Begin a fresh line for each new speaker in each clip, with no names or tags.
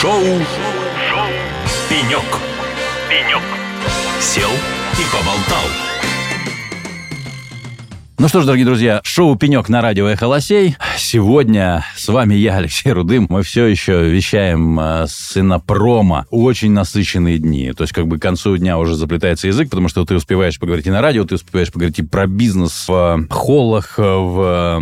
Шоу, Шоу. «Пенек». «Пенек». Сел и поболтал.
Ну что ж, дорогие друзья, шоу «Пенек» на радио «Эхо Лосей». Сегодня с вами я, Алексей Рудым. Мы все еще вещаем э, с инопрома. Очень насыщенные дни. То есть как бы к концу дня уже заплетается язык, потому что ты успеваешь поговорить и на радио, ты успеваешь поговорить и про бизнес в э, холлах, э, в,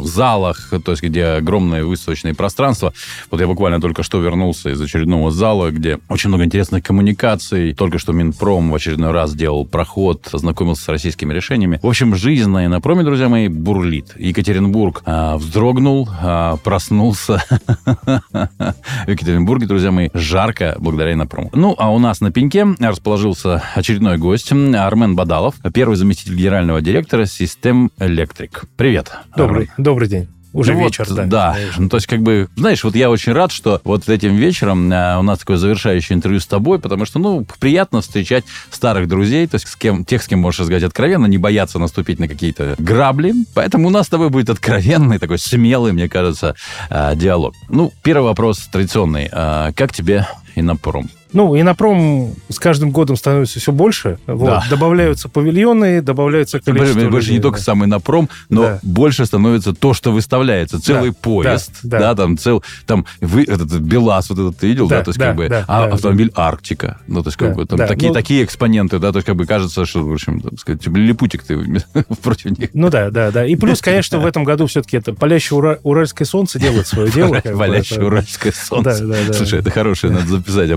в залах, то есть где огромное выставочное пространство. Вот я буквально только что вернулся из очередного зала, где очень много интересных коммуникаций. Только что Минпром в очередной раз делал проход, знакомился с российскими решениями. В общем, жизнь на инопроме, друзья мои, бурлит. Екатеринбург а, вздрогнул, а, проснулся. В Екатеринбурге, друзья мои, жарко благодаря инопрому. Ну, а у нас на пеньке расположился очередной гость Армен Бадалов, первый заместитель генерального директора Систем Электрик. Привет.
Добрый,
Армен.
добрый день. Уже
Ну
вечер,
вот,
да.
Да, ну, то есть, как бы, знаешь, вот я очень рад, что вот этим вечером а, у нас такое завершающее интервью с тобой, потому что, ну, приятно встречать старых друзей, то есть с кем, тех, с кем можешь разговаривать откровенно, не бояться наступить на какие-то грабли. Поэтому у нас с тобой будет откровенный, такой смелый, мне кажется, а, диалог. Ну, первый вопрос традиционный. А, Как тебе Инопром?
Ну, Инопром с каждым годом становится все больше. Вот.
Да.
Добавляются павильоны, добавляется количество...
Больше, не только
да.
самый напром, но
Да.
больше становится то, что выставляется. Целый
Да,
поезд, да,
да, да.
там цел, там вы, этот БелАЗ, вот этот ты видел, да,
Да,
то есть
да,
как бы,
да,
а
да,
автомобиль Арктика, ну то есть как
Да,
бы там
да,
такие
ну-
такие экспоненты, да, то есть как бы кажется, что в общем, так сказать, лилипутик ты против них.
Ну да, да, да. И плюс, конечно, в этом году все-таки это палящее ура- уральское солнце делает свое дело. это-
уральское солнце.
Да, да, да.
Слушай, это хорошее, надо записать.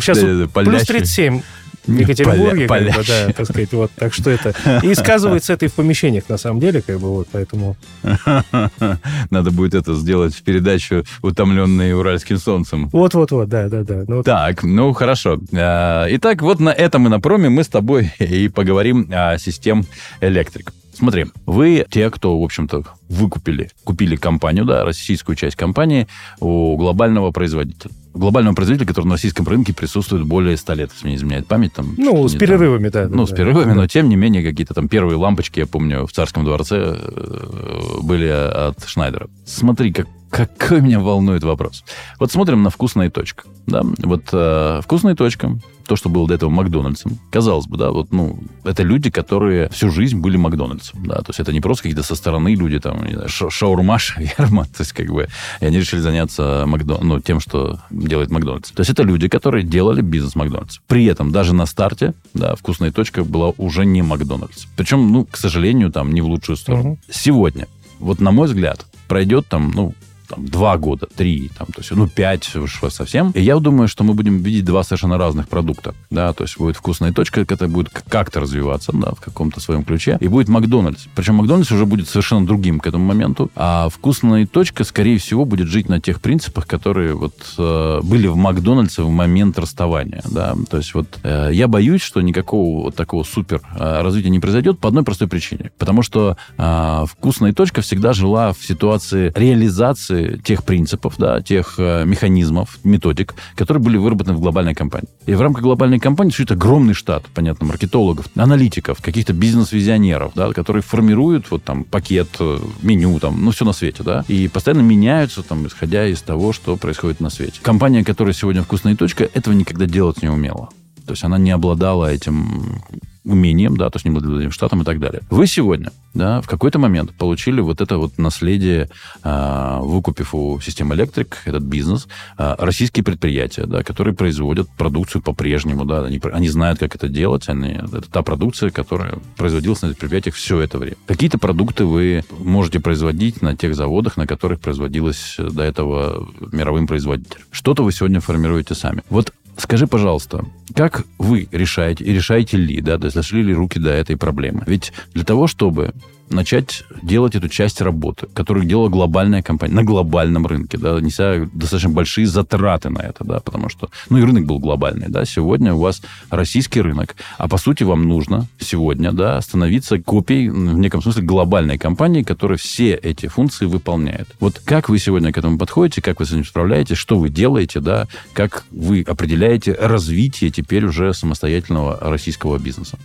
Ну? Сейчас
да, да, да,
плюс
палящее.
37 в Екатеринбурге,
Поля-
как бы, да, так сказать, вот, так что это... И сказывается это и в помещениях, на самом деле, как бы, вот, поэтому...
Надо будет это сделать в передачу «Утомленные уральским солнцем».
Вот-вот-вот, да, да, да. Ну,
Так, ну хорошо. А, Итак, вот на этом и на проме мы с тобой и поговорим о систем электрик. Смотри, вы те, кто, в общем-то, выкупили, купили компанию, да, российскую часть компании у глобального производителя. Глобального производителя, который на российском рынке присутствует более 100 лет, если мне не изменяет память. Там,
Ну, с
не там-
перерывами, да. да,
ну, с перерывами,
Да.
но тем не менее какие-то там первые лампочки, я помню, в Царском дворце э, были от Шнайдера. Смотри, как, какой меня волнует вопрос. Вот смотрим на «Вкусная точка». Да? Вот э, «Вкусная точка», то, что было до этого Макдональдсом, казалось бы, да, вот, ну, это люди, которые всю жизнь были Макдональдсом, да, то есть это не просто какие-то со стороны люди, там, не знаю, ша- шаурма, шаверма, то есть как бы, и они решили заняться Макдон... ну, тем, что делает Макдональдс. То есть это люди, которые делали бизнес Макдональдс. При этом даже на старте, да, вкусная точка была уже не Макдональдс. Причем, ну, к сожалению, там не в лучшую сторону.
Мгм.
Сегодня, вот на мой взгляд, пройдет там, ну, там, два года, три, там, то есть, ну, пять уж совсем. И я думаю, что мы будем видеть два совершенно разных продукта. Да, то есть будет вкусная точка, которая будет как-то развиваться, да, в каком-то своем ключе. И будет Макдональдс. Причем Макдональдс уже будет совершенно другим к этому моменту. А вкусная точка, скорее всего, будет жить на тех принципах, которые вот э, были в Макдональдсе в момент расставания. Да. То есть вот э, я боюсь, что никакого вот такого супер э, развития не произойдет по одной простой причине. Потому что э, вкусная точка всегда жила в ситуации реализации тех принципов, да, тех э, механизмов, методик, которые были выработаны в глобальной компании. И в рамках глобальной компании существует огромный штат, понятно, маркетологов, аналитиков, каких-то бизнес-визионеров, да, которые формируют вот там пакет, э, меню, там, ну, все на свете, да, и постоянно меняются, там, исходя из того, что происходит на свете. Компания, которая сегодня вкусная точка, этого никогда делать не умела. То есть она не обладала этим умением, да, то есть не обладала этим штатом и так далее. Вы сегодня, да, в какой-то момент получили вот это вот наследие, э, выкупив у системы электрик этот бизнес, э, российские предприятия, да, которые производят продукцию по-прежнему, да, они, они знают, как это делать, они, это та продукция, которая производилась на этих предприятиях все это время. Какие-то продукты вы можете производить на тех заводах, на которых производилось до этого мировым производителем. Что-то вы сегодня формируете сами. Вот Скажи, пожалуйста, как вы решаете, и решаете ли, да, дошли ли руки до этой проблемы? Ведь для того, чтобы начать делать эту часть работы, которую делала глобальная компания на глобальном рынке, да, неся достаточно большие затраты на это, да, потому что, ну, и рынок был глобальный, да, сегодня у вас российский рынок, а по сути вам нужно сегодня, да, становиться копией, в неком смысле, глобальной компании, которая все эти функции выполняет. Вот как вы сегодня к этому подходите, как вы с этим справляетесь, что вы делаете, да, как вы определяете развитие теперь уже самостоятельного российского бизнеса?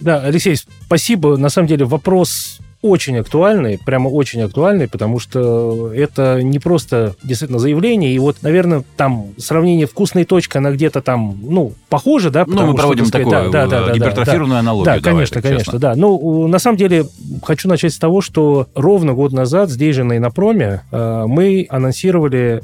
Да, Алексей, спасибо. На самом деле вопрос очень актуальный, прямо очень актуальный, потому что это не просто действительно заявление, и вот, наверное, там сравнение вкусной точкой, она где-то там, ну, похожа, да?
Ну, мы проводим что, такую да, да, да, гипертрофированную да, аналогию.
Да, конечно, давай, конечно, да. Ну, на самом деле, хочу начать с того, что ровно год назад здесь же на Инопроме э, мы анонсировали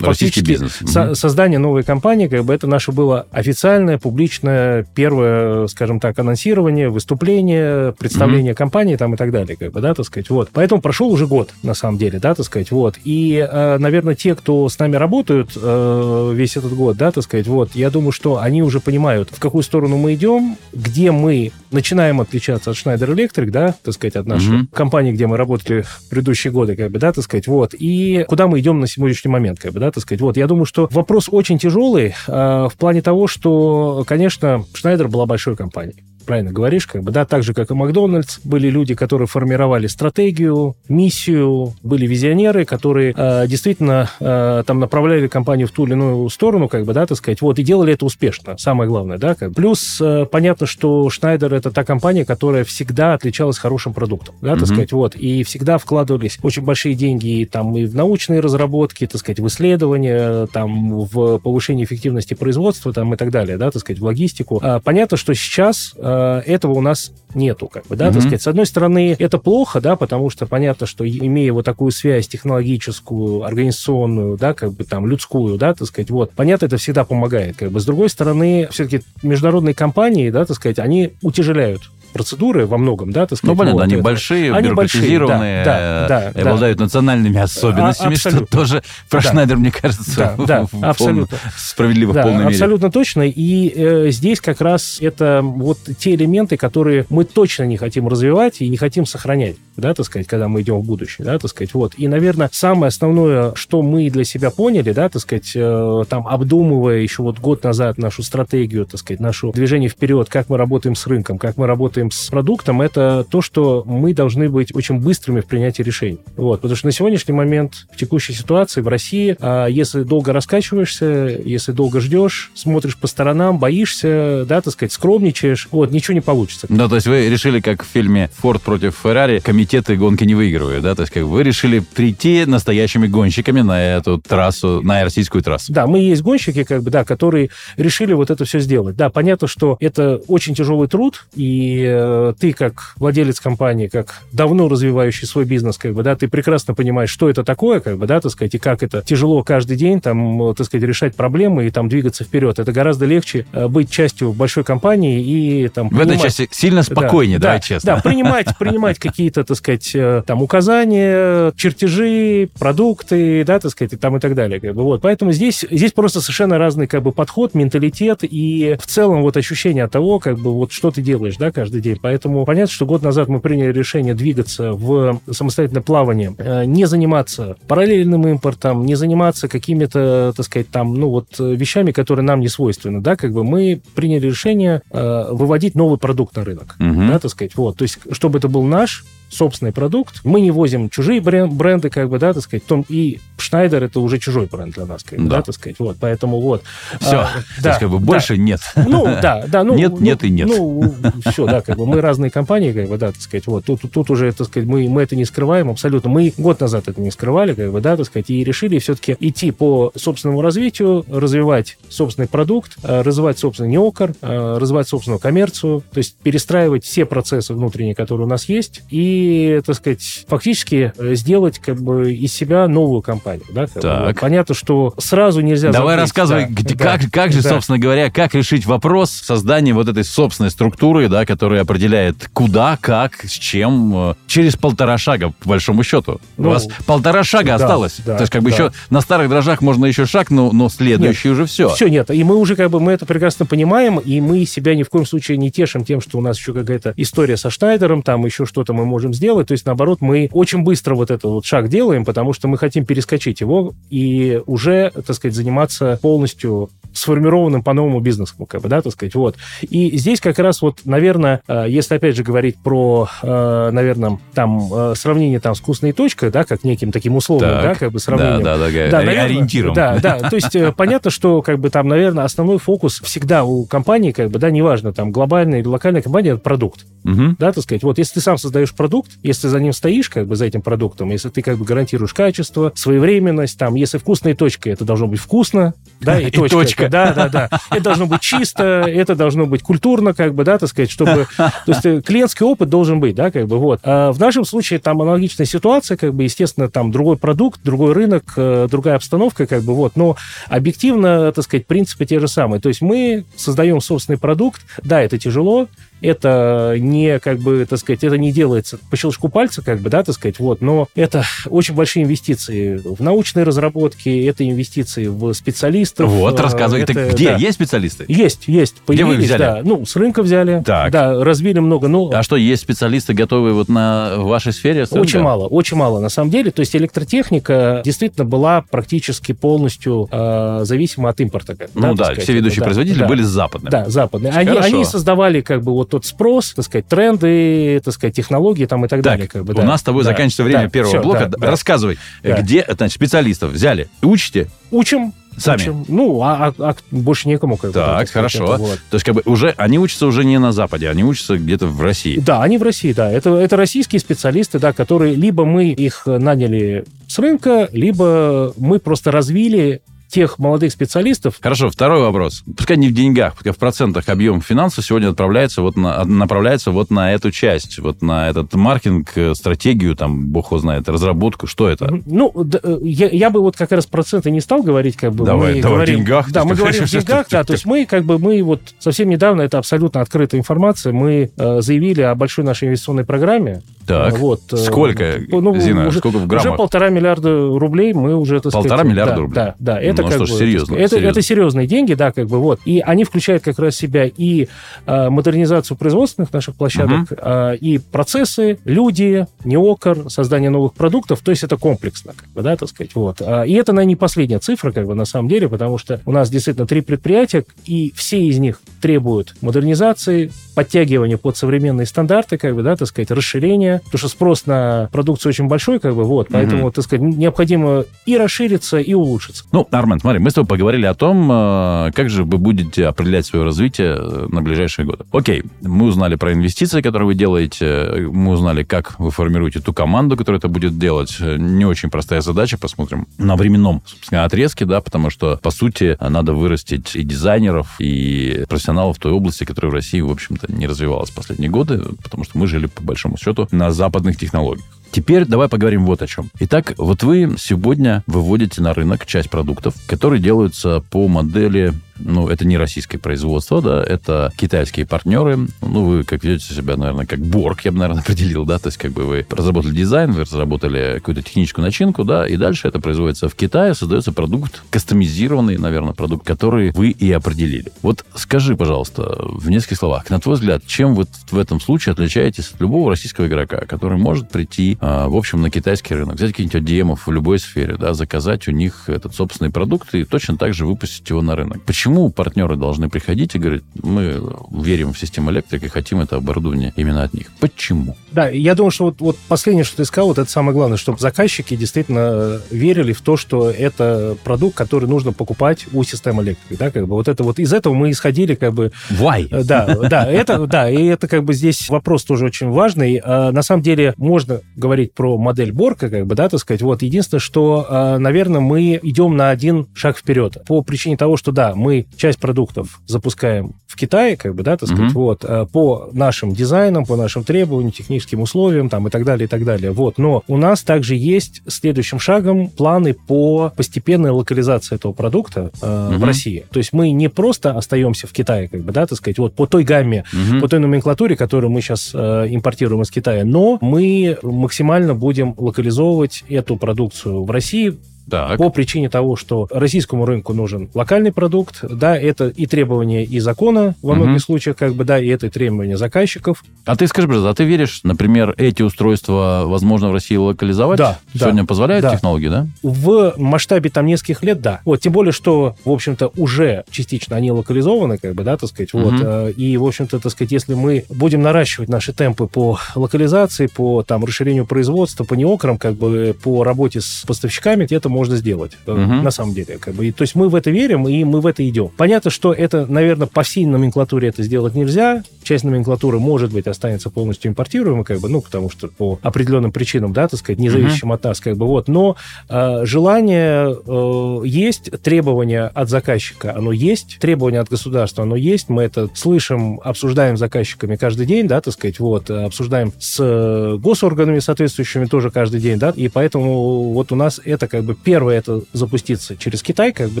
Российский бизнес.
Со- создание новой компании, как бы это наше было официальное, публичное, первое, скажем так, анонсирование, выступление, представление mm-hmm. компании там и так далее, как бы, да, так сказать, вот. Поэтому прошел уже год, на самом деле, да, так сказать, вот. И, э, наверное, те, кто с нами работают э, весь этот год, да, так сказать, вот, я думаю, что они уже понимают, в какую сторону мы идем, где мы начинаем отличаться от Schneider Electric, да, так сказать, от нашей mm-hmm. компании, где мы работали в предыдущие годы, как бы, да, так сказать, вот, и куда мы идем на сегодняшний момент, как бы, да, так сказать, вот. Я думаю, что вопрос очень тяжелый э, в плане того, что, конечно, Schneider была большой компанией правильно говоришь, как бы, да, так же, как и Макдональдс, были люди, которые формировали стратегию, миссию, были визионеры, которые э, действительно э, там направляли компанию в ту или иную сторону, как бы, да, так сказать, вот, и делали это успешно, самое главное, да, как. Плюс э, понятно, что Шнайдер это та компания, которая всегда отличалась хорошим продуктом, да, mm-hmm. так сказать, вот, и всегда вкладывались очень большие деньги там и в научные разработки, так сказать, в исследования, там, в повышение эффективности производства, там, и так далее, да, так сказать, в логистику. А, понятно, что сейчас Э, этого у нас нету, как бы, да, mm-hmm. так сказать. С одной стороны, это плохо, да, потому что понятно, что имея вот такую связь технологическую, организационную, да, как бы там людскую, да, так сказать, вот, понятно, это всегда помогает, как бы. С другой стороны, все-таки международные компании, да, так сказать, они утяжеляют процедуры во многом, да, так
сказать. Ну, понятно, вот, они это. большие, они бюрократизированные, да, да, да, обладают да. национальными особенностями, а, что тоже про да. Шнайдер, мне кажется,
да, да, в, абсолютно.
Справедливо
да,
в полной
мере. Абсолютно точно. И э, здесь как раз это вот те элементы, которые мы точно не хотим развивать и не хотим сохранять, да, так сказать, когда мы идем в будущее, да, так сказать, вот. И, наверное, самое основное, что мы для себя поняли, да, так сказать, э, там, обдумывая еще вот год назад нашу стратегию, так сказать, наше движение вперед, как мы работаем с рынком, как мы работаем с продуктом, это то, что мы должны быть очень быстрыми в принятии решений. Вот, потому что на сегодняшний момент в текущей ситуации в России, а если долго раскачиваешься, если долго ждешь, смотришь по сторонам, боишься, да, так сказать, скромничаешь, вот, ничего не получится.
Да, то есть вы решили, как в фильме «Форд против Феррари», комитеты гонки не выигрывают, да, то есть как вы решили прийти настоящими гонщиками на эту трассу, на российскую трассу.
Да, мы есть гонщики, как бы, да, которые решили вот это все сделать. Да, понятно, что это очень тяжелый труд, и Э, ты как владелец компании, как давно развивающий свой бизнес, как бы, да, ты прекрасно понимаешь, что это такое, как бы, да, так сказать, и как это тяжело каждый день, там, так сказать, решать проблемы и там двигаться вперед. Это гораздо легче э, быть частью большой компании и там...
В этой части сильно спокойнее, да, давай да, честно.
Да, принимать, принимать какие-то, так сказать, э, там, указания, чертежи, продукты, да, так сказать, и там и так далее, как бы, вот. Поэтому здесь, здесь просто совершенно разный, как бы, подход, менталитет и в целом вот ощущение от того, как бы, вот что ты делаешь, да, каждый день. Поэтому понятно, что год назад мы приняли решение двигаться в самостоятельное плавание, э, не заниматься параллельным импортом, не заниматься какими-то, так сказать, там, ну вот вещами, которые нам не свойственны, да, как бы мы приняли решение э, выводить новый продукт на рынок, угу. да, так сказать, вот, то есть, чтобы это был наш собственный продукт. Мы не возим чужие бренды, как бы, да, так сказать. Том, и Шнайдер это уже чужой бренд для нас, как бы, да. да, так сказать. Вот, поэтому вот.
Все, а, да, есть, как бы больше да. нет.
Ну, да, да. Ну,
нет,
ну,
нет и нет.
Ну, все, да, как бы мы разные компании, как бы, да, так сказать. Вот, тут, тут уже, так сказать, мы, мы это не скрываем абсолютно. Мы год назад это не скрывали, как бы, да, так сказать, и решили все-таки идти по собственному развитию, развивать собственный продукт, э, развивать собственный неокор, э, развивать собственную коммерцию, то есть перестраивать все процессы внутренние, которые у нас есть, и, так сказать, фактически э, сделать как бы из себя новую компанию. Да,
так.
Понятно, что сразу нельзя...
Давай рассказывай, да, где, да, как, как же, да. собственно говоря, как решить вопрос создания вот этой собственной структуры, да, которая определяет куда, как, с чем, через полтора шага, по большому счету. Ну, У вас полтора шага да, осталось. Да, То есть как бы да. еще на старых дрожжах можно еще шаг, но, но следующий нет, уже все.
Все, нет. И мы уже как бы, мы это прекрасно понимаем, и мы себя ни в коем случае не тешим тем, что у нас еще какая-то история со Шнайдером, там еще что-то мы можем сделать. То есть, наоборот, мы очень быстро вот этот вот шаг делаем, потому что мы хотим перескочить его и уже, так сказать, заниматься полностью сформированным по-новому бизнесом, как бы, да, так сказать, вот. И здесь как раз вот, наверное, э, если опять же говорить про, э, наверное, там э, сравнение там с вкусной точкой, да, как неким таким условным,
Так.
да, как бы сравнением.
Да, да, да,
Да, наверное,
ориентиром.
Да, да. То есть понятно, что как бы там, наверное, основной фокус всегда у компании, как бы, да, неважно, там глобальная или локальная компания, это продукт.
Мгм.
Да, так сказать, вот если ты сам создаешь продукт, если ты за ним стоишь, как бы за этим продуктом, если ты как бы гарантируешь качество, своевременность, там, если вкусная точка, это должно быть вкусно, да, и,
И
точка.
Точка.
Да, да, да. Это должно быть чисто, это должно быть культурно, как бы, да, так сказать, чтобы... То есть э, клиентский опыт должен быть, да, как бы, вот. А в нашем случае там аналогичная ситуация, как бы, естественно, там другой продукт, другой рынок, э, другая обстановка, как бы, вот. Но объективно, так сказать, принципы те же самые. То есть мы создаем собственный продукт, да, это тяжело, это не, как бы, так сказать, это не делается по щелчку пальца, как бы, да, так сказать, вот, но это очень большие инвестиции в научные разработки, это инвестиции в специалистов.
Вот,
э,
рассказывай.
это-
Так где?
да.
Есть специалисты?
Есть, есть.
Где вы
Появились,
взяли?
Да. Ну, с рынка взяли.
Так.
Да, развили много. Ну,
А что, есть специалисты, готовые вот на вашей сфере? СНГ?
очень мало, очень мало на самом деле. То есть электротехника действительно была практически полностью э, зависима от импорта. как
Ну да,
сказать.
все ведущие
Да,
производители
да.
были западными.
Да, западные. Они,
Хорошо.
они создавали как бы вот тот спрос, так сказать, тренды, так сказать, технологии там и так,
Так,
далее. Как бы,
у
да.
нас с тобой
Да,
заканчивается время
да,
первого
всё,
блока.
да.
Рассказывай,
Да.
где, значит, специалистов взяли, учите?
Учим.
Сами?
учим. Ну, а, а- а больше некому. Как бы, да,
Так, хорошо.
это вот.
То есть, как бы, уже, они учатся уже не на Западе, они учатся где-то в России.
Да, они в России, да. Это, это российские специалисты, да, которые либо мы их наняли с рынка, либо мы просто развили тех молодых специалистов,
Хорошо, второй вопрос. Пускай не в деньгах, пускай в процентах объем финансов сегодня отправляется вот на, направляется вот на эту часть, вот на этот маркетинг, э, стратегию, там, бог его знает, разработку. Что это?
Ну, д- э, я, я бы вот как раз проценты не стал говорить, как бы
Давай,
мы
давай в
говорим,
деньгах.
Да, мы говорим в деньгах, да, то есть мы как бы мы вот совсем недавно это абсолютно открытая информация, мы э, заявили о большой нашей инвестиционной программе.
Так,
вот, э,
сколько,
ну,
Зина,
уже,
сколько в
уже
граммах?
полтора миллиарда рублей мы уже так
Полтора
сказать,
миллиарда
да,
рублей?
Да, да, это
Ну
как
что ж,
бы,
серьезно,
Это,
серьезно.
это серьезные деньги, да, как бы вот, и они включают как раз себя и э, модернизацию производственных наших площадок, э, и процессы, люди, неокр, создание новых продуктов, то есть это комплексно, как бы, да, так сказать, вот. А, И это, наверное, не последняя цифра, как бы, на самом деле, потому что у нас действительно три предприятия, и все из них требуют модернизации, подтягивания под современные стандарты, как бы, да, так сказать, расширения, потому что спрос на продукцию очень большой, как бы, вот, поэтому,
Мгм.
так сказать, необходимо и расшириться, и улучшиться.
Ну, Армен, смотри, мы с тобой поговорили о том, э, как же вы будете определять свое развитие э, на ближайшие годы. Окей, мы узнали про инвестиции, которые вы делаете, мы узнали, как вы формируете ту команду, которая это будет делать. Не очень простая задача, посмотрим на временном, собственно, отрезке, да, потому что, по сути, надо вырастить и дизайнеров, и профессионалов в той области, которая в России, в общем-то, не развивалась последние годы, потому что мы жили, по большому счету, на западных технологиях. Теперь давай поговорим вот о чем. Итак, вот вы сегодня выводите на рынок часть продуктов, которые делаются по модели, ну, это не российское производство, да, это китайские партнеры. Ну, вы как ведете себя, наверное, как Борг, я бы, наверное, определил, да, то есть как бы вы разработали дизайн, вы разработали какую-то техническую начинку, да, и дальше это производится в Китае, создается продукт, кастомизированный, наверное, продукт, который вы и определили. Вот скажи, пожалуйста, в нескольких словах, на твой взгляд, чем вы в этом случае отличаетесь от любого российского игрока, который может прийти, а, в общем, на китайский рынок, взять каких-нибудь ODM в любой сфере, да, заказать у них этот собственный продукт и точно так же выпустить его на рынок. Почему партнеры должны приходить и говорить, мы верим в систему электрик и хотим это оборудование именно от них? Почему?
Да, я думаю, что вот, вот последнее, что ты сказал, вот это самое главное, чтобы заказчики действительно э, верили в то, что это продукт, который нужно покупать у системы электрики, да, как бы вот это вот из этого мы исходили, как бы,
Why?
Э, Да, да, это, да, и это как бы здесь вопрос тоже очень важный. Э, На самом деле можно говорить про модель Борка, как бы, да, так сказать. Вот единственное, что, наверное, мы идем на один шаг вперед по причине того, что да, мы часть продуктов запускаем в Китае, как бы, да, так сказать,
Мгм.
вот э, по нашим дизайнам, по нашим требованиям, техническим условиям, там и так далее, и так далее. Вот, но у нас также есть следующим шагом планы по постепенной локализации этого продукта э, в
Мгм.
России. То есть мы не просто остаемся в Китае, как бы, да, так сказать, вот по той гамме,
Мгм.
по той номенклатуре, которую мы сейчас э, импортируем из Китая, но мы максимально будем локализовывать эту продукцию в России
Так.
по причине того, что российскому рынку нужен локальный продукт, да, это и требования и закона во
Мгм.
многих случаях, как бы, да, и это и требования заказчиков.
А ты скажи, пожалуйста, а ты веришь, например, эти устройства возможно в России локализовать?
Да, да.
Сегодня позволяют
Да.
технологии, да?
В масштабе там нескольких лет, да. Вот, тем более, что, в общем-то, уже частично они локализованы, как бы, да, так сказать, вот.
Мгм.
э, И, в общем-то, так сказать, если мы будем наращивать наши темпы по локализации, по там расширению производства, по неокрам, как бы, по работе с поставщиками, это можно сделать,
Мгм.
на самом деле, как бы. И, то есть мы в это верим, и мы в это идем. Понятно, что это, наверное, по всей номенклатуре это сделать нельзя. Часть номенклатуры, может быть, останется полностью импортируемой, как бы, ну, потому что по определенным причинам, да, так сказать, независимым от нас, как бы, вот. Но э, желание э, есть, требования от заказчика, оно есть, требования от государства, оно есть. Мы это слышим, обсуждаем с заказчиками каждый день, да, так сказать, вот, э, обсуждаем с э, госорганами соответствующими тоже каждый день, да, и поэтому вот у нас это как бы первое это запуститься через Китай, как бы,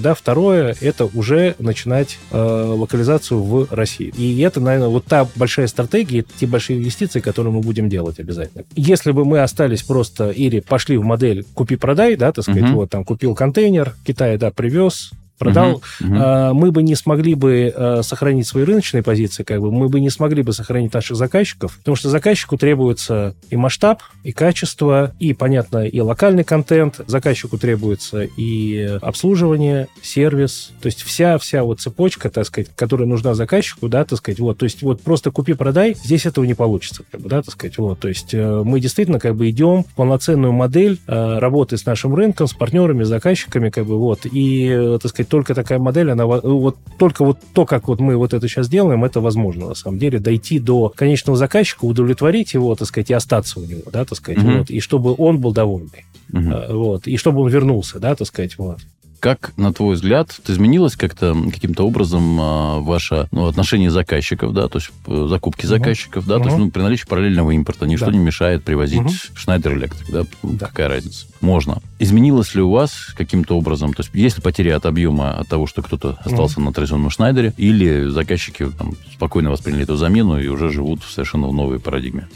да, второе это уже начинать э, локализацию в России. И это, наверное, вот та большая стратегия, те большие инвестиции, которые мы будем делать обязательно. Если бы мы остались просто или пошли в модель купи-продай, да, так сказать,
Мгм.
вот там купил контейнер, Китай, да, привез, продал.
Мгм.
а, мы бы не смогли бы э, сохранить свои рыночные позиции, как бы мы бы не смогли бы сохранить наших заказчиков, потому что заказчику требуется и масштаб, и качество, и, понятно, и локальный контент, заказчику требуется и обслуживание, сервис, то есть вся, вся вот цепочка, так сказать, которая нужна заказчику, да, так сказать, вот, то есть вот просто купи-продай, здесь этого не получится, как бы, да, так сказать, вот, то есть э, мы действительно как бы идем в полноценную модель э, работы с нашим рынком, с партнерами, с заказчиками, как бы, вот, и, э, так сказать, только такая модель, она, во- вот, только вот то, как вот мы вот это сейчас делаем, это возможно, на самом деле, дойти до конечного заказчика, удовлетворить его, так сказать, и остаться у него, да, так сказать,
Мгм.
вот, и чтобы он был довольный,
Мгм.
э, вот, и чтобы он вернулся, да, так сказать, вот.
Как, на твой взгляд, изменилось как-то каким-то образом а, ваше ну, отношение заказчиков, да, то есть э, закупки заказчиков, да, то есть ну, при наличии параллельного импорта ничто
Да.
не мешает привозить. Schneider Electric, да,
Да.
какая разница? Можно. Изменилось ли у вас каким-то образом, то есть есть ли потери от объема от того, что кто-то остался на традиционном Шнайдере, или заказчики там, спокойно восприняли эту замену и уже живут в совершенно новой парадигме?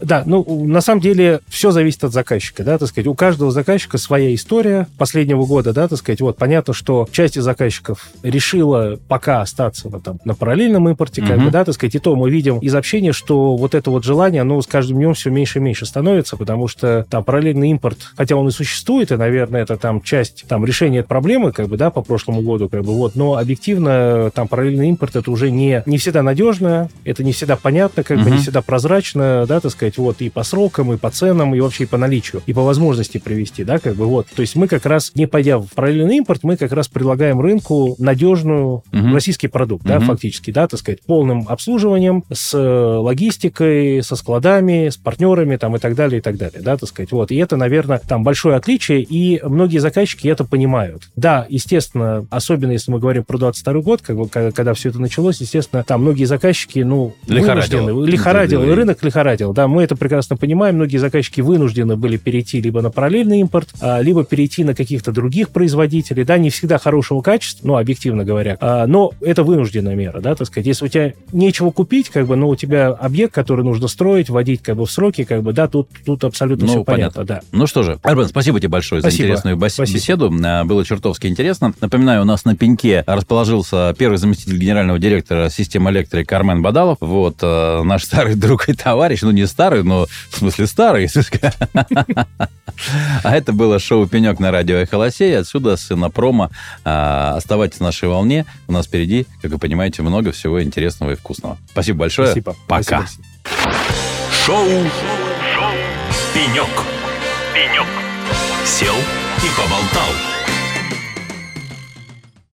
Да, ну, на самом деле, все зависит от заказчика, да, так сказать. У каждого заказчика своя история последнего года, да, так сказать. Вот, понятно, что часть из заказчиков решила пока остаться вот, там, на параллельном импорте, как
Мгм.
бы, да, так сказать. И то мы видим из общения, что вот это вот желание, оно с каждым днем все меньше и меньше становится, потому что там параллельный импорт, хотя он и существует, и, наверное, это там часть там решения проблемы, как бы, да, по прошлому году, как бы, вот, но объективно там параллельный импорт это уже не, не всегда надежно, это не всегда понятно, как бы,
Мгм.
не всегда прозрачно, да, так сказать, вот, и по срокам, и по ценам, и вообще и по наличию, и по возможности привести, да, как бы, вот. То есть мы как раз, не пойдя в параллельный импорт, мы как раз предлагаем рынку надежную
Мгм.
российский продукт, да,
Мгм.
фактически, да, так сказать, полным обслуживанием, с э, логистикой, со складами, с партнерами, там, и так далее, и так далее, да, так сказать, вот. И это, наверное, там большое отличие, и многие заказчики это понимают. Да, естественно, особенно если мы говорим про 22 год, как бы, когда, все это началось, естественно, там многие заказчики, ну,
Лихорадило.
лихорадил,
Да,
и
да.
рынок лихорадил, да, мы это прекрасно понимаем, многие заказчики вынуждены были перейти либо на параллельный импорт, а, либо перейти на каких-то других производителей, да, не всегда хорошего качества, ну, объективно говоря, А, но это вынужденная мера, да, так сказать, если у тебя нечего купить, как бы, но у тебя объект, который нужно строить, вводить, как бы, в сроки, как бы, да, тут, тут абсолютно
Ну,
все
понятно.
понятно, да.
Ну что же, Арбен, спасибо тебе большое за
Спасибо.
интересную бас-
Спасибо.
беседу. А, Было чертовски интересно. Напоминаю, у нас на пеньке расположился первый заместитель генерального директора системы электрик Армен Бадалов. Вот наш старый друг и товарищ, ну не старый, но в смысле старый. если сказать. А это было шоу «Пенек» на радио «Эхолосей». Отсюда с промо. Оставайтесь на нашей волне. У нас впереди, как вы понимаете, много всего интересного и вкусного. Спасибо большое.
Спасибо.
Пока.
Спасибо.
Шоу. Пенек. Пенек. Сел и поболтал.